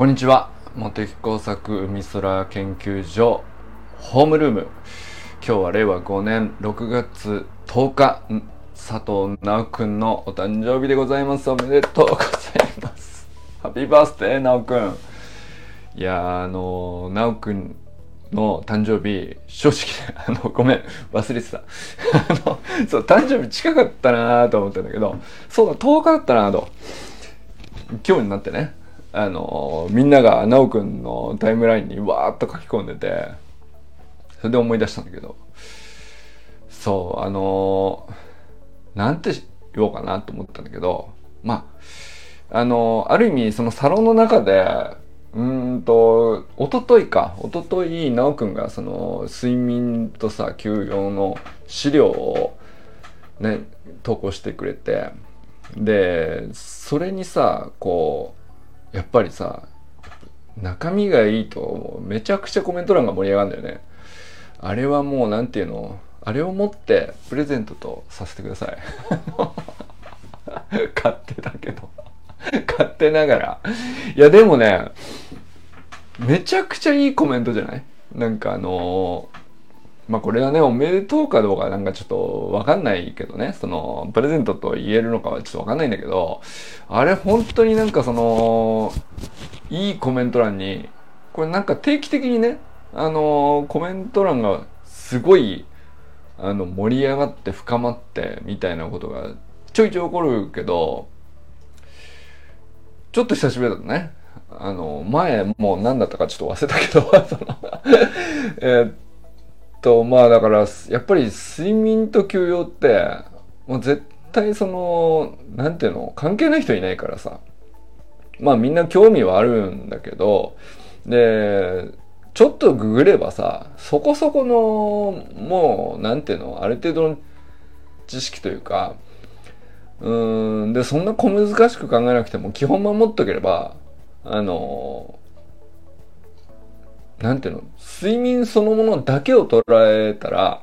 こんにちは。茂木工作海空研究所ホームルーム。今日は令和5年6月10日佐藤直くんのお誕生日でございます。おめでとうございます。ハッピーバースデー直くん。いやあの直くんの誕生日正直 あのごめん忘れてた。あのそう誕生日近かったなと思ったんだけどそうだ10日だったなと。今日になってね。あのみんなが奈くんのタイムラインにわーっと書き込んでてそれで思い出したんだけど。そうあのなんて言おうかなと思ったんだけどまああのある意味そのサロンの中でうんと一昨日か一昨日奈くんがその睡眠とさ休養の資料をね投稿してくれてでそれにさこうやっぱりさ中身がいいとめちゃくちゃコメント欄が盛り上がるんだよね。あれはもう何て言うの？あれを持ってプレゼントとさせてください。勝手だけど。勝手ながら。いやでもねめちゃくちゃいいコメントじゃない？なんかあのーまあこれはね、おめでとうかどうかなんかちょっとわかんないけどね、その、プレゼントと言えるのかはちょっとわかんないんだけど、あれ本当になんかその、いいコメント欄に、これなんか定期的にね、あのコメント欄がすごい、あの、盛り上がって深まってみたいなことがちょいちょい起こるけど、ちょっと久しぶりだとね、あの、前もう何だったかちょっと忘れたけど、そのえっとまあだからやっぱり睡眠と休養ってもう絶対その何ていうの関係ない人いないからさ。まあみんな興味はあるんだけどでちょっとググればさそこそこのもう何ていうのある程度の知識というかうんでそんな小難しく考えなくても基本守っとければあのなんていうの睡眠そのものだけを捉えたら、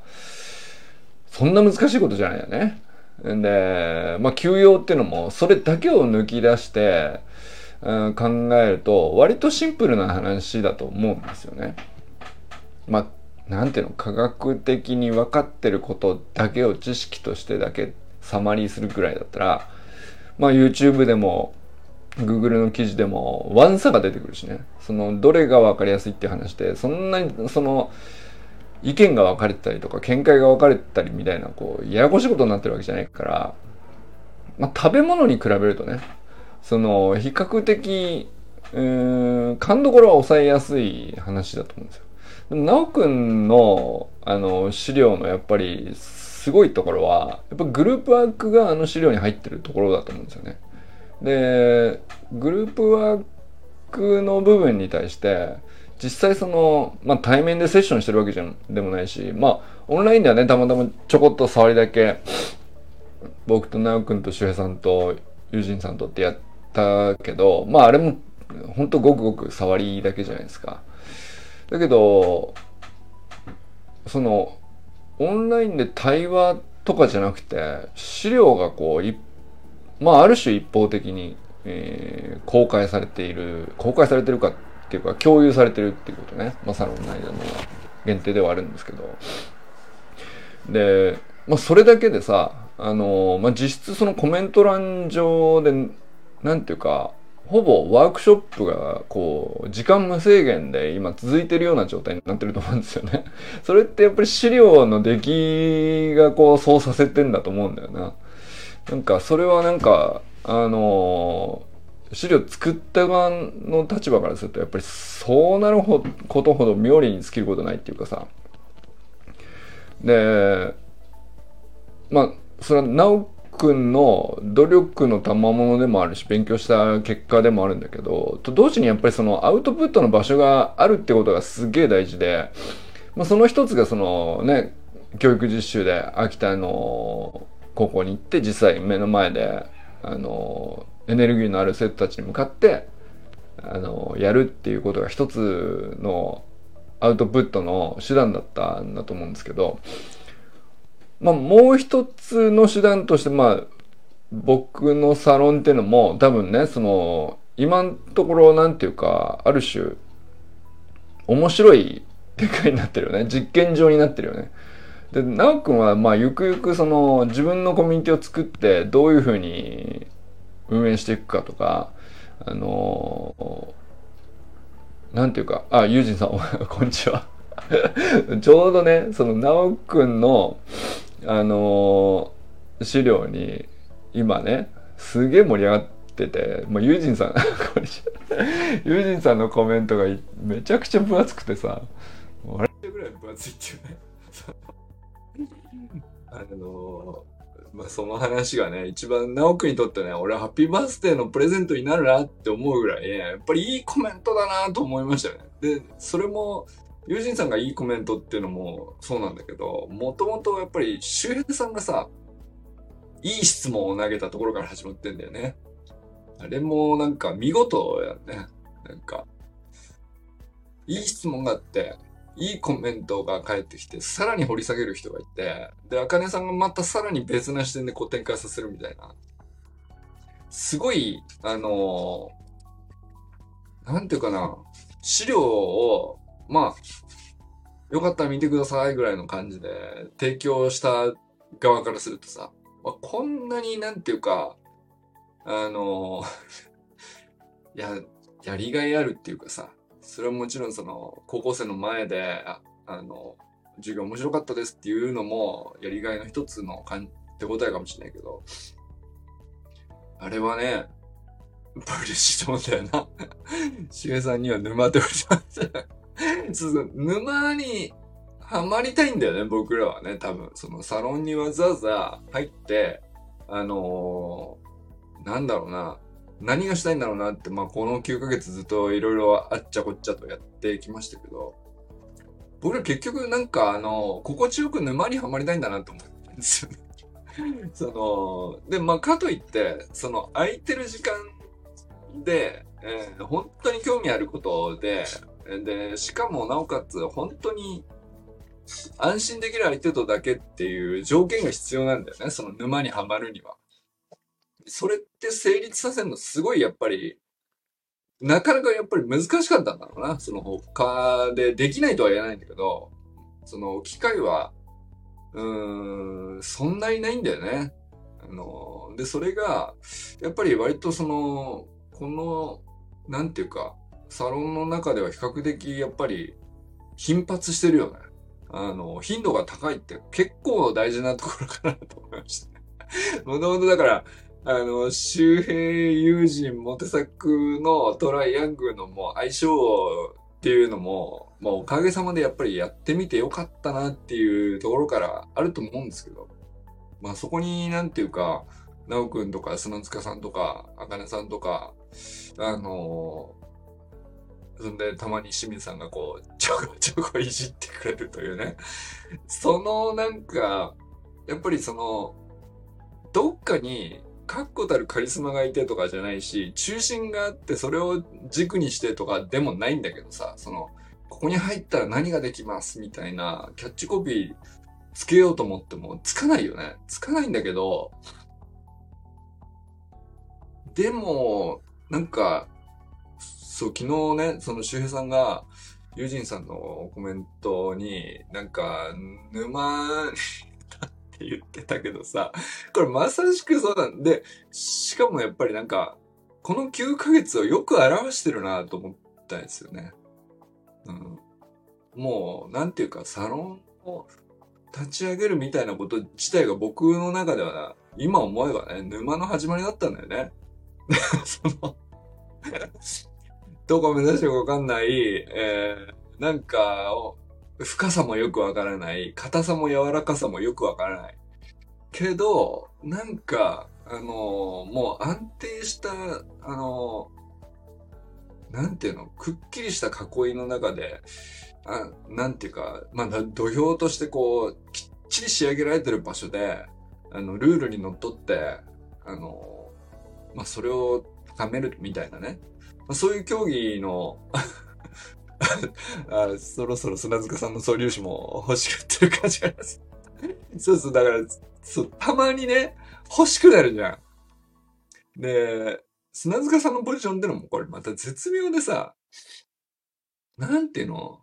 そんな難しいことじゃないよね。で、まあ、休養っていうのも、それだけを抜き出して、うん、考えると、割とシンプルな話だと思うんですよね。まあ、なんていうの、科学的に分かってることだけを知識としてだけサマリーするぐらいだったら、まあ、YouTube でも Google の記事でもワン差が出てくるしねそのどれが分かりやすいって話でそんなにその意見が分かれてたりとか見解が分かれてたりみたいなこうややこしいことになってるわけじゃないから、まあ、食べ物に比べるとねその比較的うーん勘どころは抑えやすい話だと思うんですよ。でも直くんのあの資料のやっぱりすごいところはやっぱグループワークがあの資料に入ってるところだと思うんですよね。でグループワークの部分に対して実際その、まあ、対面でセッションしてるわけじゃでもないしまあオンラインではねたまたまちょこっと触りだけ僕と直くんと周平さんと友人さんとってやったけどまああれもほんとごくごく触りだけじゃないですか。だけどそのオンラインで対話とかじゃなくて資料がこういっまあある種一方的に、えー、公開されている公開されてるかっていうか共有されてるっていうことね、まあ、サロン内での限定ではあるんですけどで、まあ、それだけでさあの、まあ、実質そのコメント欄上でなんていうかほぼワークショップがこう時間無制限で今続いてるような状態になってると思うんですよね。それってやっぱり資料の出来がこうそうさせてんだと思うんだよな。なんかそれはなんかあの資料作った側の立場からするとやっぱりそうなることほど妙利に尽きることないっていうかさ。でまあそれは直くんの努力の賜物でもあるし勉強した結果でもあるんだけどと同時にやっぱりそのアウトプットの場所があるってことがすげえ大事で、まあ、その一つがそのね教育実習で秋田の高校に行って実際目の前であのエネルギーのある生徒たちに向かってあのやるっていうことが一つのアウトプットの手段だったんだと思うんですけど、まあ、もう一つの手段としてまあ僕のサロンっていうのも多分ねその今のところなんていうか、ある種、面白い展開になってるよね。実験場になってるよね。で、なおくんは、まあ、ゆくゆくその、自分のコミュニティを作って、どういうふうに運営していくかとか、あの、なんていうか、あ、ユージンさん、こんにちは。ちょうどね、その、なおくんの、あの、資料に、今ね、すげえ盛り上がってて、まあ、ユージンさん、こんにちは。ユージンさんのコメントがめちゃくちゃ分厚くてさ、笑っぐらい分厚いっていうね。あのまあ、その話がね、一番直くにとってね、俺はハッピーバースデーのプレゼントになるなって思うぐらい、やっぱりいいコメントだなと思いましたね。で、それも、友人さんがいいコメントっていうのもそうなんだけど、もともとやっぱり周平さんがさ、いい質問を投げたところから始まってんだよね。あれもなんか見事やね。なんか、いい質問があって、いいコメントが返ってきて、さらに掘り下げる人がいて、で、あかねさんがまたさらに別な視点でこう展開させるみたいな。すごい、あのー、なんていうかな、資料を、まあ、よかったら見てくださいぐらいの感じで提供した側からするとさ、まあ、こんなになんていうか、あのー、や、やりがいあるっていうかさ、それはもちろんその、高校生の前で、ああの、授業面白かったですっていうのも、やりがいの一つのかん手応えかもしれないけど、あれはね、嬉しいと思ったよな。しげさんには沼って言われてました。沼にハマりたいんだよね、僕らはね、多分。そのサロンにわざわざ入って、あのー、なんだろうな、何がしたいんだろうなって、まあ、この9ヶ月ずっといろいろあっちゃこっちゃとやってきましたけど、僕ら結局なんかあの、心地よく沼にはまりたいんだなと思ったんですよね。その、で、まあ、かといって、その空いてる時間で、えー、本当に興味あることで、で、しかもなおかつ本当に安心できる相手とだけっていう条件が必要なんだよね。その沼にはまるには。それって成立させるのすごいやっぱり、なかなかやっぱり難しかったんだろうな。その他でできないとは言えないんだけど、その機会は、うーん、そんなにないんだよね。あの、で、それが、やっぱり割とその、この、なんていうか、サロンの中では比較的やっぱり頻発してるよね。あの、頻度が高いって結構大事なところかなと思いました。もともとだから、あの、周平友人モテ作のトライアングルのもう相性っていうのも、まあおかげさまでやっぱりやってみてよかったなっていうところからあると思うんですけど、まあそこになんていうか、なおくんとか砂塚さんとか、あかねさんとか、あのそんでたまに清水さんがこう、ちょこ ちょこいじってくれるというね。そのなんか、やっぱりその、どっかに確固たるカリスマがいてとかじゃないし、中心があってそれを軸にしてとかでもないんだけどさ、その、ここに入ったら何ができますみたいなキャッチコピーつけようと思ってもつかないよね。つかないんだけど、でも、なんか、そう、昨日ね、その周平さんが、ユージンさんのコメントに、なんか、沼って言ってたけどさ、これまさしくそうなんで、しかもやっぱりなんか、この9ヶ月をよく表してるなと思ったんですよね。うん。もう、なんていうか、サロンを立ち上げるみたいなこと自体が僕の中ではな、今思えばね、沼の始まりだったんだよね。そのどこ目指してるかわかんない、えー、なんかを、深さもよくわからない、硬さも柔らかさもよくわからない。けど、なんか、あのー、もう安定した、あのー、なんていうの、くっきりした囲いの中で、あなんていうか、まあ、土俵としてこう、きっちり仕上げられてる場所で、あの、ルールにのっとって、あのー、まあ、それを高めるみたいなね。まあ、そういう競技のあそろそろ砂塚さんの素粒子も欲しがってる感じがあります。そうそう、だから、そう、たまにね、欲しくなるじゃん。で、砂塚さんのポジションってのもこれまた絶妙でさ、なんていうの？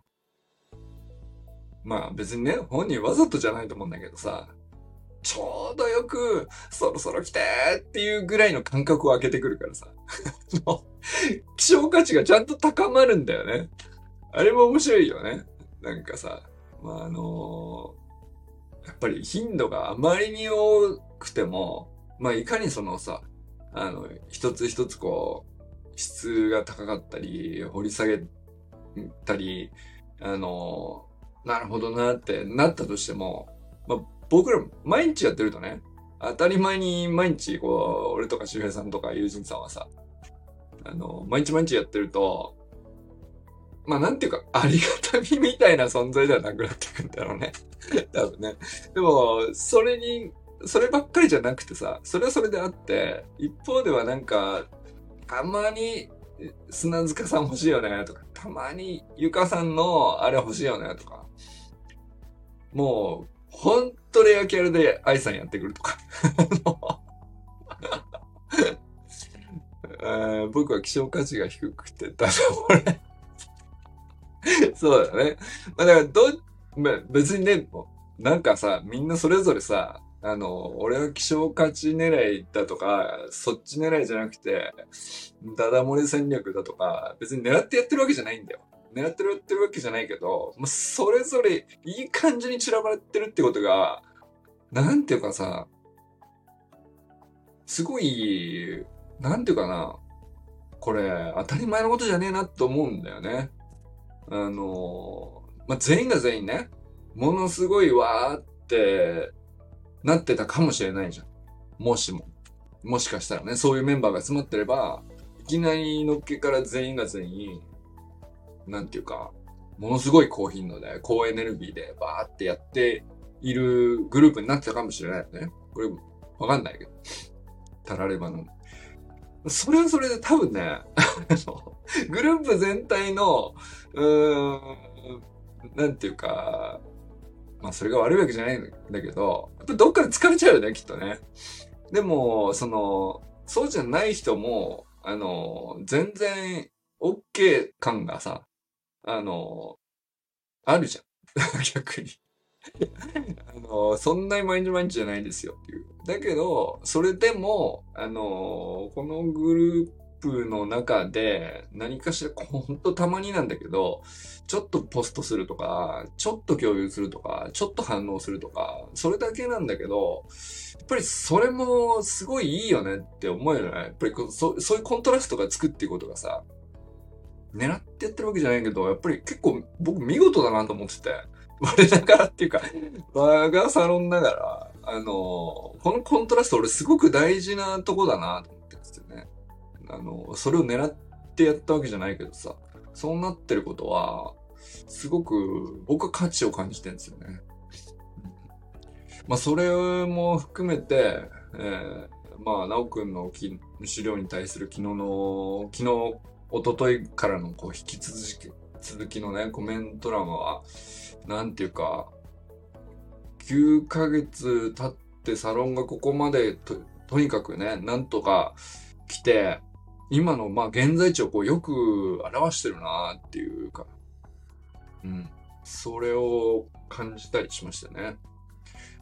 まあ別にね、本人わざとじゃないと思うんだけどさ、ちょうどよく、そろそろ来てっていうぐらいの感覚を開けてくるからさ。希少価値がちゃんと高まるんだよね。あれも面白いよね。なんかさ、まあ、あのー、やっぱり頻度があまりに多くても、まあ、いかにそのさ、あの、一つ一つこう、質が高かったり、掘り下げたり、あのー、なるほどなってなったとしても、まあ、僕ら毎日やってるとね、当たり前に毎日、こう、俺とか周平さんとか友人さんはさ、あの、毎日毎日やってると、まあなんていうか、ありがたみみたいな存在ではなくなってくんだろうね。多分ね。でも、それに、そればっかりじゃなくてさ、それはそれであって、一方ではなんか、たまに砂塚さん欲しいよねとか、たまにゆかさんのあれ欲しいよねとか、もう、ほんとレアキャラで愛さんやってくるとか。僕は希少価値が低くて、ただ俺 そうだね。まあだからど、まあ、別にね、なんかさ、みんなそれぞれさ、あの、俺は希少価値狙いだとか、そっち狙いじゃなくて、ダダ漏れ戦略だとか、別に狙ってやってるわけじゃないんだよ。狙ってるやってるわけじゃないけど、もうそれぞれいい感じに散らばってるってことが、なんていうかさ、すごい、なんていうかな、これ当たり前のことじゃねえなって思うんだよね。あの、まあ、全員が全員ね、ものすごいわーってなってたかもしれないじゃん。もしも。もしかしたらね、そういうメンバーが集まってれば、いきなりのっけから全員が全員、なんていうか、ものすごい高頻度で、高エネルギーでバーってやっているグループになってたかもしれないよね。これ、わかんないけど。たらればの。それはそれで多分ね、グループ全体の、うーん、なんていうか、まあそれが悪いわけじゃないんだけど、やっぱどっかで疲れちゃうよね、きっとね。でも、その、そうじゃない人も、あの、全然 OK 感がさ、あの、あるじゃん。逆にあの、そんなに毎日毎日じゃないですよっていう。だけど、それでも、あの、このグループの中で何かしら、ほんとたまになんだけど、ちょっとポストするとか、ちょっと共有するとか、ちょっと反応するとか、それだけなんだけど、やっぱりそれもすごいいいよねって思うよね。やっぱりそそういうコントラストがつくっていうことがさ、狙ってやってるわけじゃないけど、やっぱり結構僕見事だなと思ってて、我ながらっていうか、我がサロンながら、あの、このコントラスト俺すごく大事なとこだなと思ってるんですよね。あの、それを狙ってやったわけじゃないけどさ、そうなってることは、すごく僕は価値を感じてるんですよね。まあ、それも含めて、えー、まあ、なおくんの資料に対する昨日の、昨日一昨日からのこう引き続き、続きのね、コメント欄は、なんていうか、9ヶ月経ってサロンがここまでと、とにかくね、なんとか来て、今の、まあ、現在地をこうよく表してるなっていうか、うん。それを感じたりしましたね。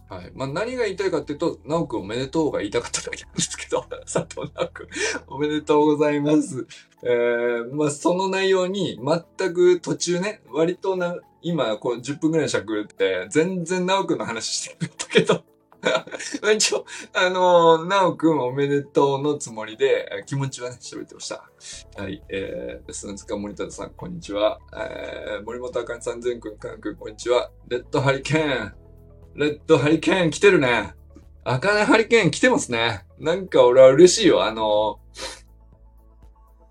はい。まあ、何が言いたいかっていうと、なおくんおめでとうが言いたかっただけなんですけど、佐藤なおくん、おめでとうございます。えー、まあ、その内容に全く途中ね、割とな、今、こう10分くらい尺って、全然なおくんの話してくれたけど、一応、あのー、なおくんおめでとうのつもりで、気持ちはね、喋ってました。はい、えー、砂塚森田さん、こんにちは。えー、森本あかんさん、全くん、かんくん、こんにちは。レッドハリケーン。レッドハリケーン来てるね。アカネハリケーン来てますね。なんか俺は嬉しいよ。あの、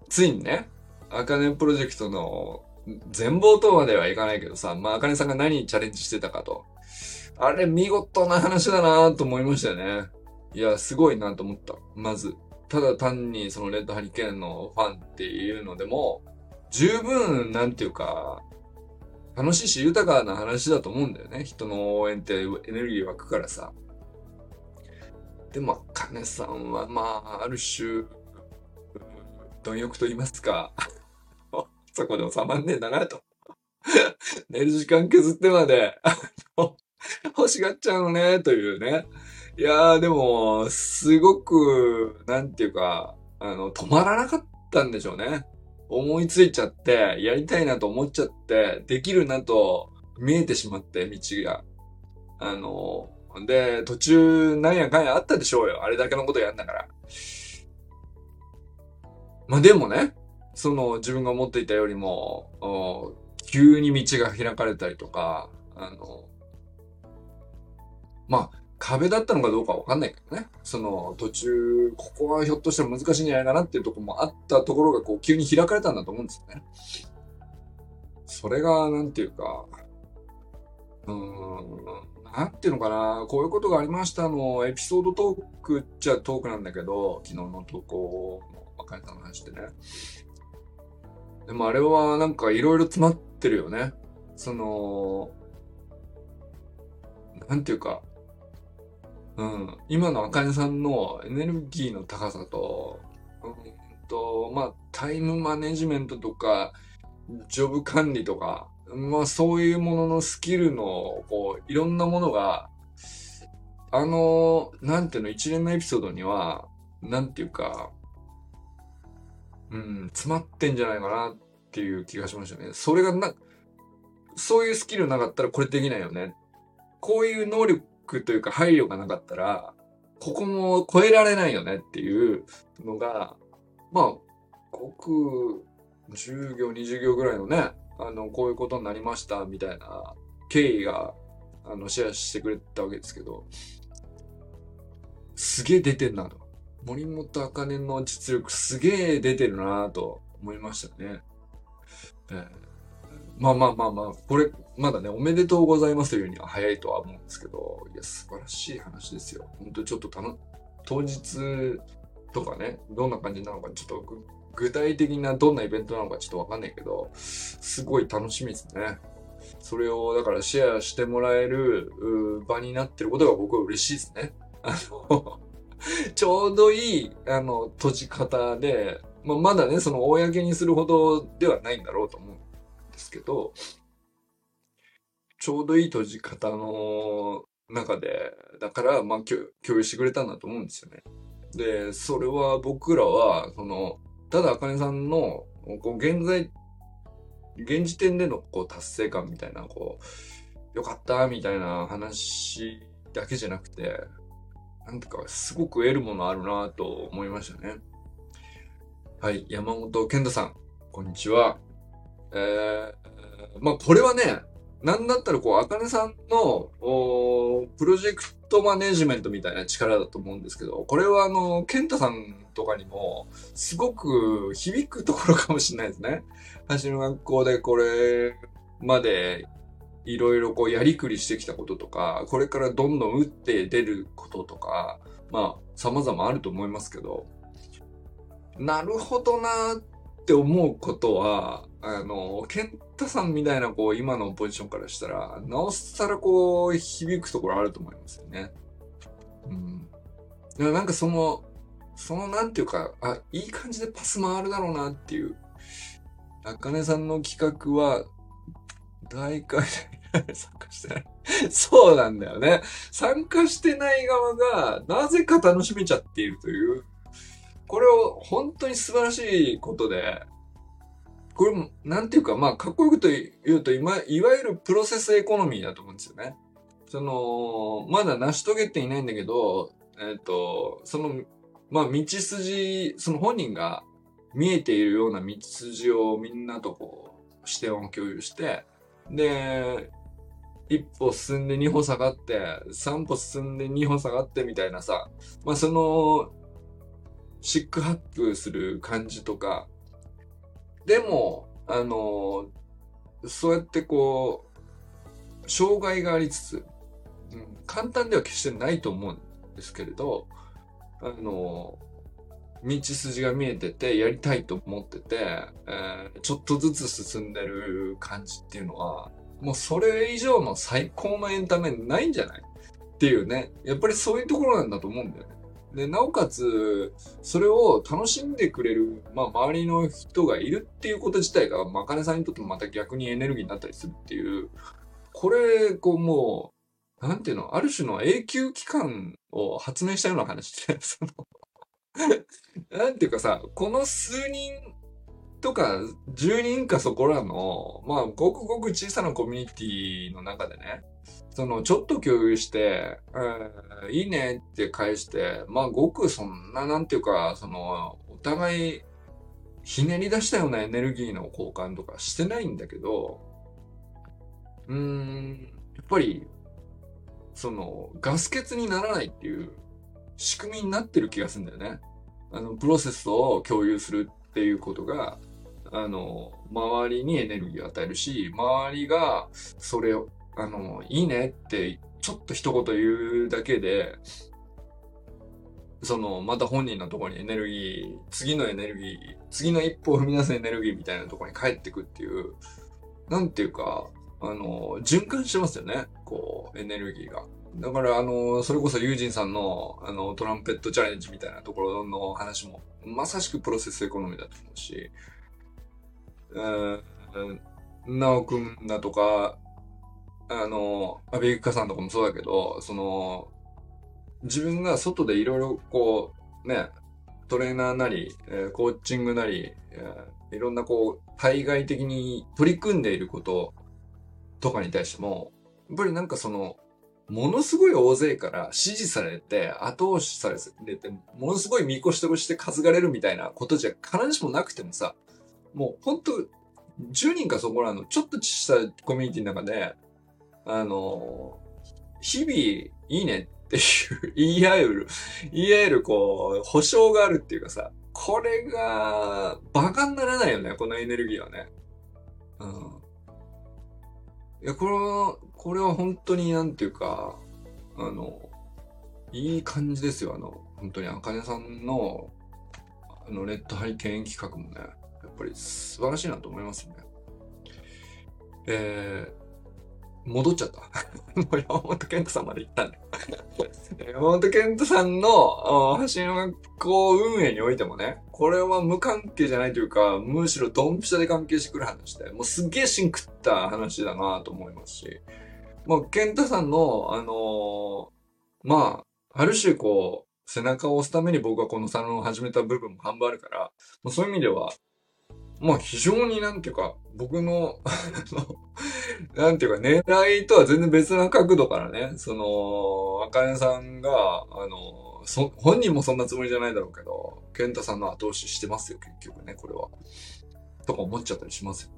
ついにね、アカネプロジェクトの全貌とまではいかないけどさ、まあ、アカネさんが何にチャレンジしてたかと。あれ、見事な話だなと思いましたよね。いや、すごいなと思った。まず。ただ単にそのレッドハリケーンのファンっていうのでも、十分、なんていうか、楽しいし豊かな話だと思うんだよね。人の応援ってエネルギー湧くからさ。でも、金さんは、まあ、ある種、貪欲と言いますか、そこで収まんねえんだなと。寝る時間削ってまで、欲しがっちゃうのね、というね。いやー、でも、すごく、なんていうか、あの、止まらなかったんでしょうね。思いついちゃって、やりたいなと思っちゃって、できるなと見えてしまって、道が。あの、で、途中、なんやかんやあったでしょうよ。あれだけのことやんだから。まあでもね、その自分が思っていたよりも、急に道が開かれたりとか、あの、まあ、壁だったのかどうかわかんないけどね。その途中、ここはひょっとしたら難しいんじゃないかなっていうとこもあったところがこう急に開かれたんだと思うんですよね。それが、なんていうか、うーん、なんていうのかな、こういうことがありましたの、エピソードトークっちゃトークなんだけど、昨日の投稿の若いさんの話ってね。でもあれはなんかいろいろ詰まってるよね。その、なんていうか、うん、今のあかねさんのエネルギーの高さと、うんと、まあ、タイムマネジメントとか、ジョブ管理とか、まあ、そういうもののスキルの、こう、いろんなものが、あの、なんていうの、一連のエピソードには、なんていうか、うん、詰まってんじゃないかなっていう気がしましたね。それがな、そういうスキルなかったらこれできないよね。こういう能力というか配慮がなかったら、ここも超えられないよねっていうのが、まあ、ごく10行、20行ぐらいのね、あの、こういうことになりましたみたいな経緯が、あの、シェアしてくれたわけですけど、すげえ出てんなと。森本茜の実力すげえ出てるなと思いましたね。えーまあまあまあまあ、これ、まだね、おめでとうございますというには早いとは思うんですけど、いや、素晴らしい話ですよ。本当ちょっとたの、当日とかね、どんな感じなのか、ちょっと具体的などんなイベントなのかちょっとわかんないけど、すごい楽しみですね。それを、だからシェアしてもらえる場になってることが僕は嬉しいですね。あの ちょうどいい、あの、閉じ方で、まあ、まだね、その、公にするほどではないんだろうと思うですけど、ちょうどいい閉じ方の中で、だから、まあ、共有してくれたんだと思うんですよね。で、それは僕らは、その、ただ、あかねさんの、こう、現在、現時点での、こう、達成感みたいな、こう、よかったみたいな話だけじゃなくて、なんてか、すごく得るものあるなと思いましたね。はい、山本健太さん、こんにちは。えー、まあこれはね、なんだったらこう、あかねさんの、おプロジェクトマネジメントみたいな力だと思うんですけど、これはあの、ケンタさんとかにも、すごく響くところかもしれないですね。橋の学校でこれまで、いろいろこうやりくりしてきたこととか、これからどんどん打って出ることとか、まあ、様々あると思いますけど、なるほどなって思うことは、あの、ケンタさんみたいな、こう、今のポジションからしたら、なおさらこう、響くところあると思いますよね。うん。だからなんかその、そのなんていうか、あ、いい感じでパス回るだろうなっていう。あかねさんの企画は、大会で参加してない。そうなんだよね。参加してない側が、なぜか楽しめちゃっているという。これを本当に素晴らしいことで、これも、なんていうか、まあ、かっこよくと言うと、今、いわゆるプロセスエコノミーだと思うんですよね。その、まだ成し遂げていないんだけど、えっ、ー、と、その、まあ、道筋、その本人が見えているような道筋をみんなとこう、視点を共有して、で、一歩進んで二歩下がって、三歩進んで二歩下がってみたいなさ、まあ、その、シックハップする感じとか、でも、あの、そうやってこう、障害がありつつ、うん、簡単では決してないと思うんですけれど、あの、道筋が見えてて、やりたいと思ってて、えー、ちょっとずつ進んでる感じっていうのは、もうそれ以上の最高のエンタメないんじゃないっていうね。やっぱりそういうところなんだと思うんだよね。で、なおかつ、それを楽しんでくれる、まあ、周りの人がいるっていうこと自体が、まあ、金さんにとってもまた逆にエネルギーになったりするっていう、これ、こう、もう、なんていうの、ある種の永久期間を発明したような話で、そのなんていうかさ、この数人とか10人かそこらの、まあ、ごくごく小さなコミュニティの中でね、その、ちょっと共有して、えー、いいねって返して、まあ、ごくそんな、なんていうか、その、お互い、ひねり出したようなエネルギーの交換とかしてないんだけど、うーん、やっぱり、その、ガス欠にならないっていう仕組みになってる気がするんだよね。あの、プロセスを共有するっていうことが、あの、周りにエネルギーを与えるし、周りがそれをあの、いいねってちょっと一言言うだけで、その、また本人のところにエネルギー、次のエネルギー、次の一歩を踏み出すエネルギーみたいなところに帰ってくっていう、なんていうか、あの、循環してますよね。こう、エネルギーが。だから、あの、それこそユージンさんの、あの、トランペットチャレンジみたいなところの話も、まさしくプロセスエコノミーだと思うし、うん、なおくんだとか、あの、アビクカさんとかもそうだけど、その、自分が外でいろいろこう、ね、トレーナーなり、え、コーチングなり、いろんなこう、対外的に取り組んでいることとかに対しても、やっぱりなんかその、ものすごい大勢から支持されて、後押しされて、ものすごい見越しとして担がれるみたいなことじゃ必ずしもなくてもさ、もう本当10人かそこらのちょっとしたコミュニティの中で、あの、日々いいねっていう言い合える、言い合えるこう、保証があるっていうかさ、これが、馬鹿にならないよね、このエネルギーはね。うん。いや、これは、これは本当になんていうか、あの、いい感じですよ、あの、本当に、あかねさんの、あの、レッドハリケーン企画もね、やっぱり素晴らしいなと思いますね。えー、戻っちゃった。もう山本健太さんまで行ったんだ 山本健太さんの発信学校運営においてもね、これは無関係じゃないというか、むしろドンピシャで関係してくる話で、もうすっげえシンクった話だなと思いますし、もう健太さんの、あのー、まあ、ある種こう、背中を押すために僕はこのサロンを始めた部分も半分あるから、もうそういう意味では、まあ非常になんていうか、僕のなんていうか、狙いとは全然別な角度からね、その、あかねさんが、あの、そ、本人もそんなつもりじゃないだろうけど、健太さんの後押ししてますよ、結局ね、これは。とか思っちゃったりしますよ。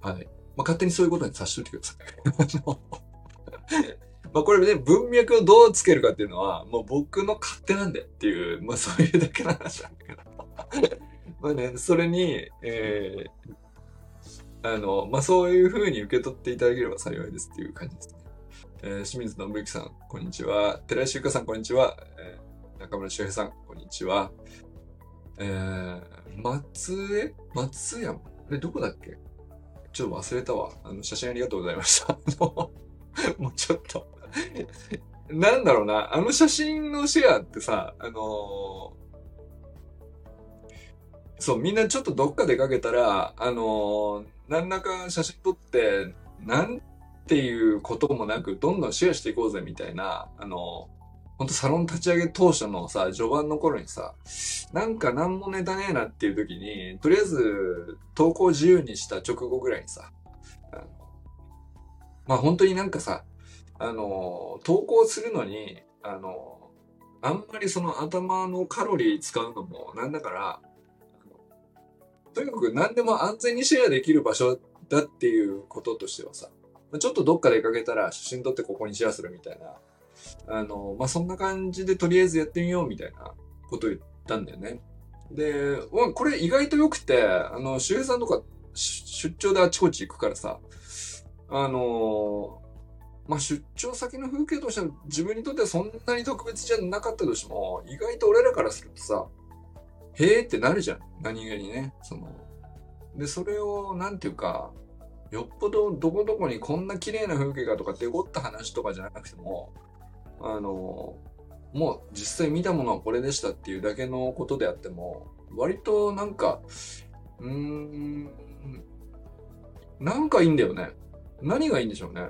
はい。まあ、勝手にそういうことにさしといてください。まあこれね、文脈をどうつけるかっていうのは、もう僕の勝手なんでっていう、まあそういうだけの話なんだけど。まあね、それに、えー、あの、まあそういう風に受け取っていただければ幸いですっていう感じですね。えー、清水信之さん、こんにちは。寺井修香さん、こんにちは。えー、中村修平さん、こんにちは。えー、松江？松山？あれ、どこだっけ？ちょっと忘れたわ。あの、写真ありがとうございました。もうちょっとなんだろうな。あの写真のシェアってさ、あのそう、みんなちょっとどっか出かけたら、あのー、何らか写真撮って、なんていうこともなく、どんどんシェアしていこうぜ、みたいな、あのー、ほんとサロン立ち上げ当初のさ、序盤の頃にさ、なんか何もネタねえなっていう時に、とりあえず投稿自由にした直後ぐらいにさ、あのまあ本当になんかさ、あの、投稿するのに、あの、あんまりその頭のカロリー使うのもなんだから、とにかく何でも安全にシェアできる場所だっていうこととしてはさ、ちょっとどっか出かけたら写真撮ってここにシェアするみたいな、あの、まあ、そんな感じでとりあえずやってみようみたいなこと言ったんだよね。で、これ意外と良くて、あの、周平さんとか出張であちこち行くからさ、あのまあ、出張先の風景としては自分にとってはそんなに特別じゃなかったとしても、意外と俺らからするとさ、へえってなるじゃん。何気にね。その。で、それを、なんていうか、よっぽどどこどこにこんな綺麗な風景がとかってごった話とかじゃなくても、あの、もう実際見たものはこれでしたっていうだけのことであっても、割となんか、うーん、なんかいいんだよね。何がいいんでしょうね。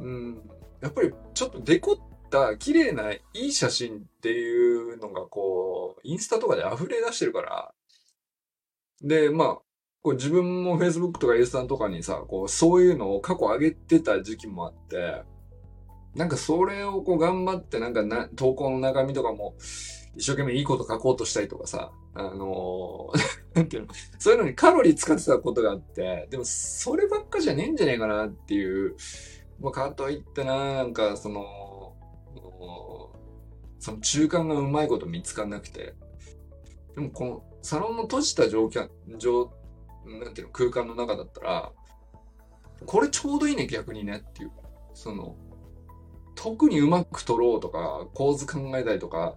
うん、やっぱりちょっとデコった綺麗ないい写真っていうのがこう、インスタとかで溢れ出してるから、で、まあ、こう自分も Facebook とかインスタとかにさ、こう、そういうのを過去上げてた時期もあって、なんかそれをこう頑張ってなんかな投稿の中身とかも一生懸命いいこと書こうとしたりとかさ、あのー なんていうの、そういうのにカロリー使ってたことがあって、でもそればっかじゃねえんじゃねえかなっていう、まあ、かといってな、なんかその、その中間がうまいこと見つかんなくて、でもこのサロンの閉じた状況、状、なんていうの、空間の中だったら、これちょうどいいね、逆にねっていう。その、特にうまく撮ろうとか、構図考えたりとか、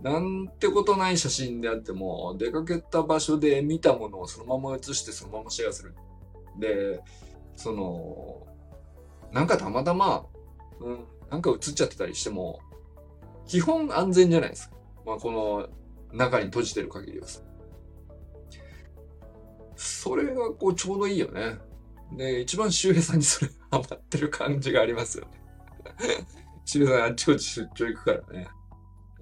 なんてことない写真であっても、出かけた場所で見たものをそのまま写してそのままシェアする。で、その、なんかたまたま、うん、なんか写っちゃってたりしても、基本安全じゃないですか。まあ、この中に閉じてる限りはさ。それがこうちょうどいいよね。で、一番周平さんにそれハマってる感じがありますよね。周平さんあっちこっち出張行くからね。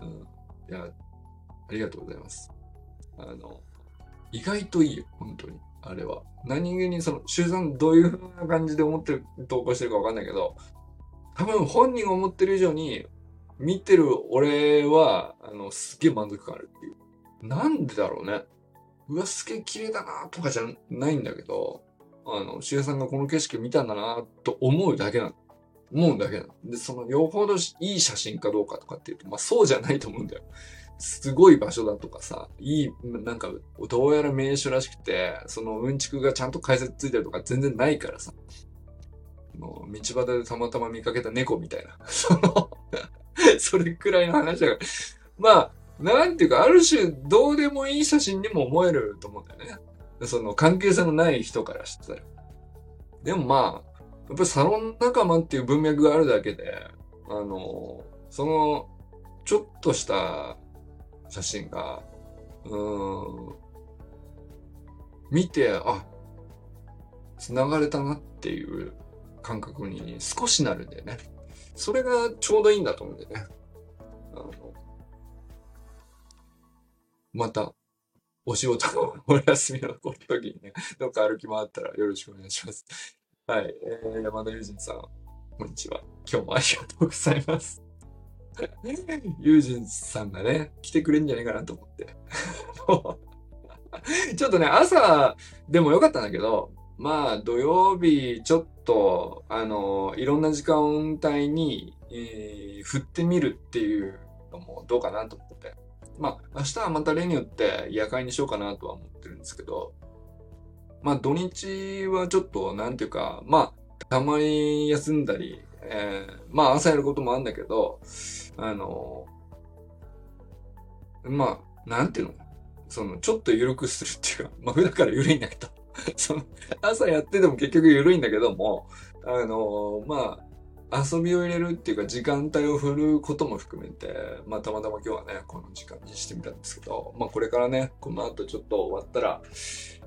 うん。いや、ありがとうございます。あの、意外といいよ、本当に。あれは。何気にその、周平さんどういう風な感じで思ってる、投稿してるかわかんないけど、多分本人が思ってる以上に、見てる俺は、あの、すっげえ満足感あるっていう。なんでだろうね。うわ、すげえ綺麗だなとかじゃないんだけど、あの、シエさんがこの景色見たんだなと思うだけなの。思うだけなの。で、その、よほどいい写真かどうかとかっていうと、まあそうじゃないと思うんだよ。すごい場所だとかさ、いい、なんか、どうやら名所らしくて、そのうんちくがちゃんと解説ついてるとか全然ないからさ。もう道端でたまたま見かけた猫みたいな。その、それくらいの話だから。まあ、なんていうか、ある種、どうでもいい写真にも思えると思うんだよね。その、関係性のない人からしたら。でもまあ、やっぱりサロン仲間っていう文脈があるだけで、あの、その、ちょっとした写真が、うん、見て、あ、繋がれたなっていう感覚に少しなるんだよね。それがちょうどいいんだと思うんだよね。あの、また、お仕事のお休みの時にね、どっか歩き回ったらよろしくお願いします。はい。えー、山田友人さん、こんにちは。今日もありがとうございます。友人さんがね、来てくれんじゃないかなと思って。ちょっとね、朝でもよかったんだけど、まあ、土曜日、ちょっと、あの、いろんな時間帯に、えー振ってみるっていうのもどうかなと思って。まあ、明日はまた例によって夜会にしようかなとは思ってるんですけど、まあ、土日はちょっと、なんていうか、まあ、たまに休んだり、えーまあ、朝やることもあるんだけど、あの、まあ、なんていうの？その、ちょっと緩くするっていうか、まあ、普段から緩いんだけど、その、朝やってても結局緩いんだけども、あの、まあ、遊びを入れるっていうか、時間帯を振ることも含めて、まあ、たまたま今日はね、この時間にしてみたんですけど、まあ、これからね、この後ちょっと終わったら、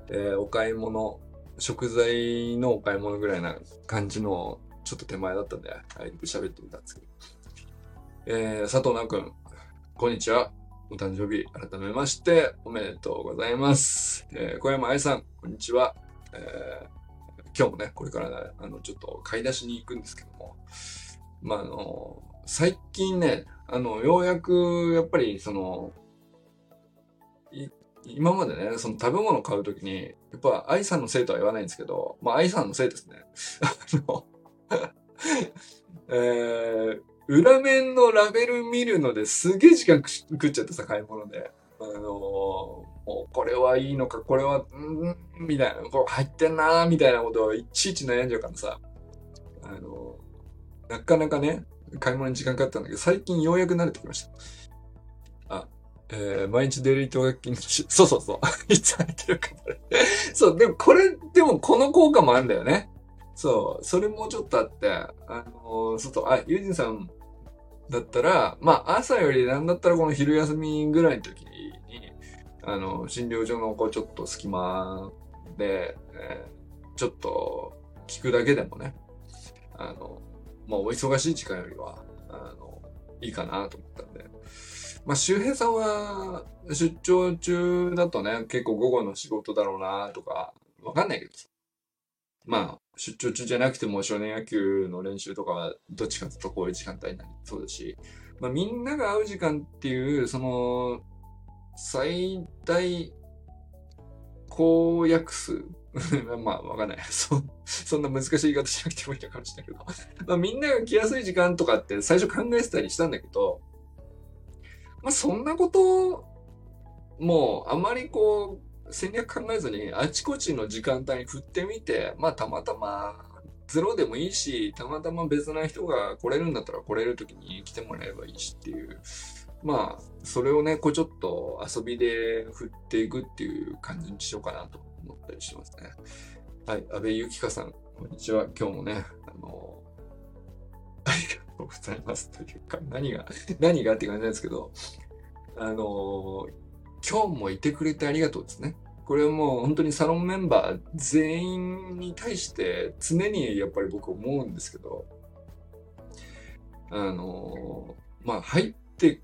えーお買い物、食材のお買い物ぐらいな感じの、ちょっと手前だったんで、はい、喋ってみたんですけど。えー、佐藤直くん、こんにちは。お誕生日、改めまして、おめでとうございます。えー、小山愛さん、こんにちは。えー今日もね、これからね、あの、ちょっと買い出しに行くんですけども、まあ、あの、最近ね、あの、ようやく、やっぱり、その、今までね、その食べ物買うときに、やっぱ愛さんのせいとは言わないんですけど、まあ愛さんのせいですね。あの、えー、裏面のラベル見るのですげえ時間食っちゃってさ、買い物で。あのーもうこれはいいのか、これは、うんん、みたいな、これ入ってんなーみたいなことをいちいち悩んじゃうからさ、あのーなかなかね、買い物に時間かかったんだけど、最近ようやく慣れてきました。あ、えー、毎日デリートが禁止。そうそうそう。いつ入ってるかこれ。そう、でもこれ、でもこの効果もあるんだよね。そう、それもちょっとあって、あのー、そうそう、あ、ユージンさん、だったら、まあ朝よりなんだったらこの昼休みぐらいの時に、あの、診療所のこうちょっと隙間で、えー、ちょっと聞くだけでもね、あの、まあお忙しい時間よりは、あの、いいかなと思ったんで。まあ周平さんは出張中だとね、結構午後の仕事だろうなとか、わかんないけど。まあ、出張中じゃなくても少年野球の練習とかはどっちかというとこういう時間帯になりそうだし、まあみんなが会う時間っていう、その、最大公約数 まあ、わかんない。そ、そんな難しい言い方しなくてもいいのかもしれないけど。まあ、みんなが来やすい時間とかって最初考えてたりしたんだけど、まあ、そんなこと、もう、あまりこう、戦略考えずに、あちこちの時間帯に振ってみて、まあ、たまたま、ゼロでもいいし、たまたま別な人が来れるんだったら来れる時に来てもらえばいいしっていう、まあ、それをね、こうちょっと遊びで振っていくっていう感じにしようかなと思ったりしますね。はい、安倍ゆきかさん、こんにちは。今日もね、あの、ありがとうございますというか、何が、何がって感じなんですけど、あの、今日もいてくれてありがとうですね。これはもう本当にサロンメンバー全員に対して常にやっぱり僕思うんですけど、あの、まあ入って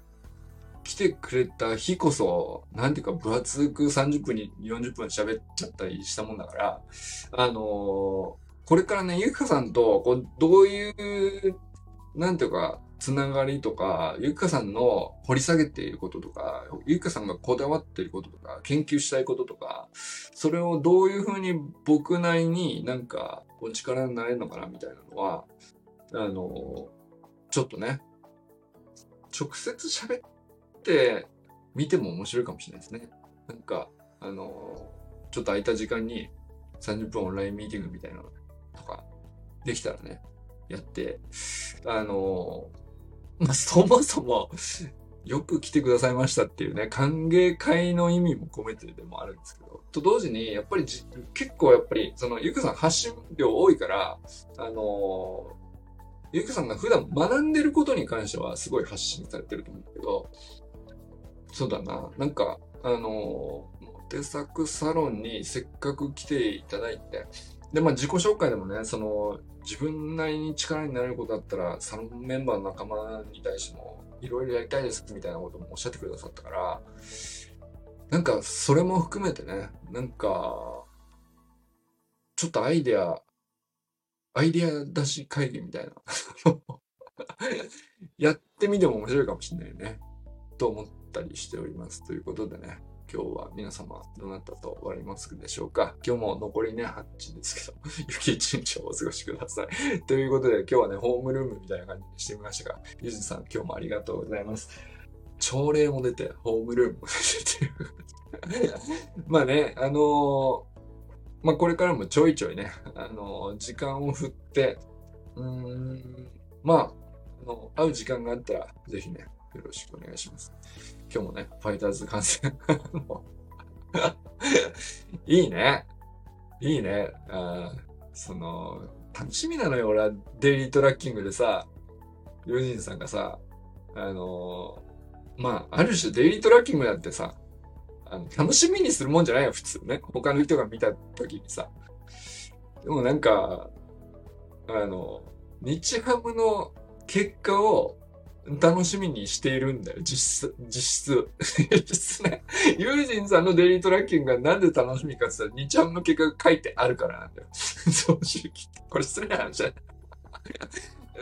来てくれた日こそ、なんていうか分厚く30分に40分喋っちゃったりしたもんだから、あの、これからね、ゆきかさんと、こう、どういう、なんていうか、つながりとか、ゆきかさんの掘り下げていることとか、ゆきかさんがこだわっていることとか、研究したいこととか、それをどういうふうに僕なりになんかお力になれるのかなみたいなのは、あの、ちょっとね、直接喋って見ても面白いかもしれないですね。なんか、あのちょっと空いた時間に30分オンラインミーティングみたいなのとか、できたらね、やって、あのまあ、そもそもよく来てくださいましたっていうね、歓迎会の意味も込めてでもあるんですけど、と同時に、やっぱり結構やっぱり、その、ゆくさん発信量多いから、あのゆくさんが普段学んでることに関してはすごい発信されてると思うんだけど、そうだな。なんか、あの、モテ作サロンにせっかく来ていただいて、で、まあ自己紹介でもね、その、自分なりに力になれることだったら、サロンメンバーの仲間に対しても、いろいろやりたいですみたいなこともおっしゃってくださったから、なんか、それも含めてね、なんか、ちょっとアイデア、アイデア出し会議みたいな やってみても面白いかもしれないね。と思ったりしております。ということでね、今日は皆様どなたと終わりますでしょうか？今日も残りね、8時ですけど、雪一日をお過ごしください。ということで今日はね、ホームルームみたいな感じにしてみましたが、ゆずさん今日もありがとうございます。朝礼も出て、ホームルームも出てっていう。まあね、あのー、まあこれからもちょいちょいね、あのー、時間を振って、うーん、まあ、あの、会う時間があったら、ぜひね、よろしくお願いします。今日もね、ファイターズ観戦。いいね。いいね。あその、楽しみなのよ、俺は。デイリートラッキングでさ、ユジンさんがさ、あのー、まあ、ある種デイリートラッキングだってさ、あの楽しみにするもんじゃないよ、普通ね。他の人が見た時にさ。でもなんか、あの、日ハムの結果を楽しみにしているんだよ、実質、実質。実質ね。ユージンさんのデイリートラッキングがなんで楽しみかって言ったら、2ちゃんの結果が書いてあるからなんだよ。正直。これ失礼な話だ。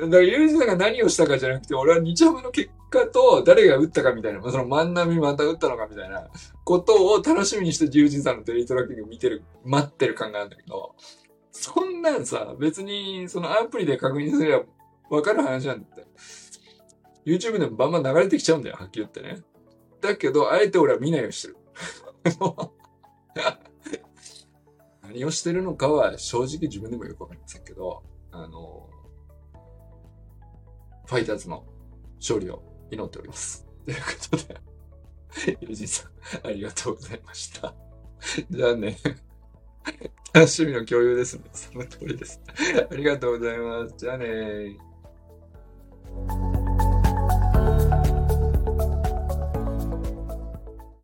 だからユージさんが何をしたかじゃなくて、俺は2ちゃんの結果と誰が打ったかみたいな、その万波また打ったのかみたいなことを楽しみにしてユージンさんのデイリートラッキングを見てる、待ってる感があるんだけど、そんなんさ、別にそのアプリで確認すればわかる話なんだって。YouTube でもバンバン流れてきちゃうんだよ、はっきり言ってね。だけど、あえて俺は見ないようにしてる。何をしてるのかは正直自分でもよくわかりませんけど、あの、ファイターズの勝利を祈っております。ということで、ユージンさん、ありがとうございました。じゃあね、楽しみの共有ですね。その通りです。ありがとうございます。じゃあね